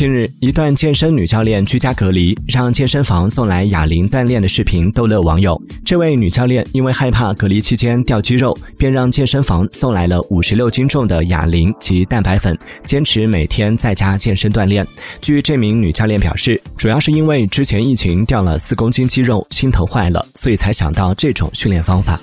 近日一段健身女教练居家隔离让健身房送来哑铃锻炼的视频逗乐网友。这位女教练因为害怕隔离期间掉肌肉便让健身房送来了五十六斤重的哑铃及蛋白粉。坚持每天在家健身锻炼。据这名女教练表示主要是因为之前疫情掉了四公斤肌肉心疼坏了所以才想到这种训练方法。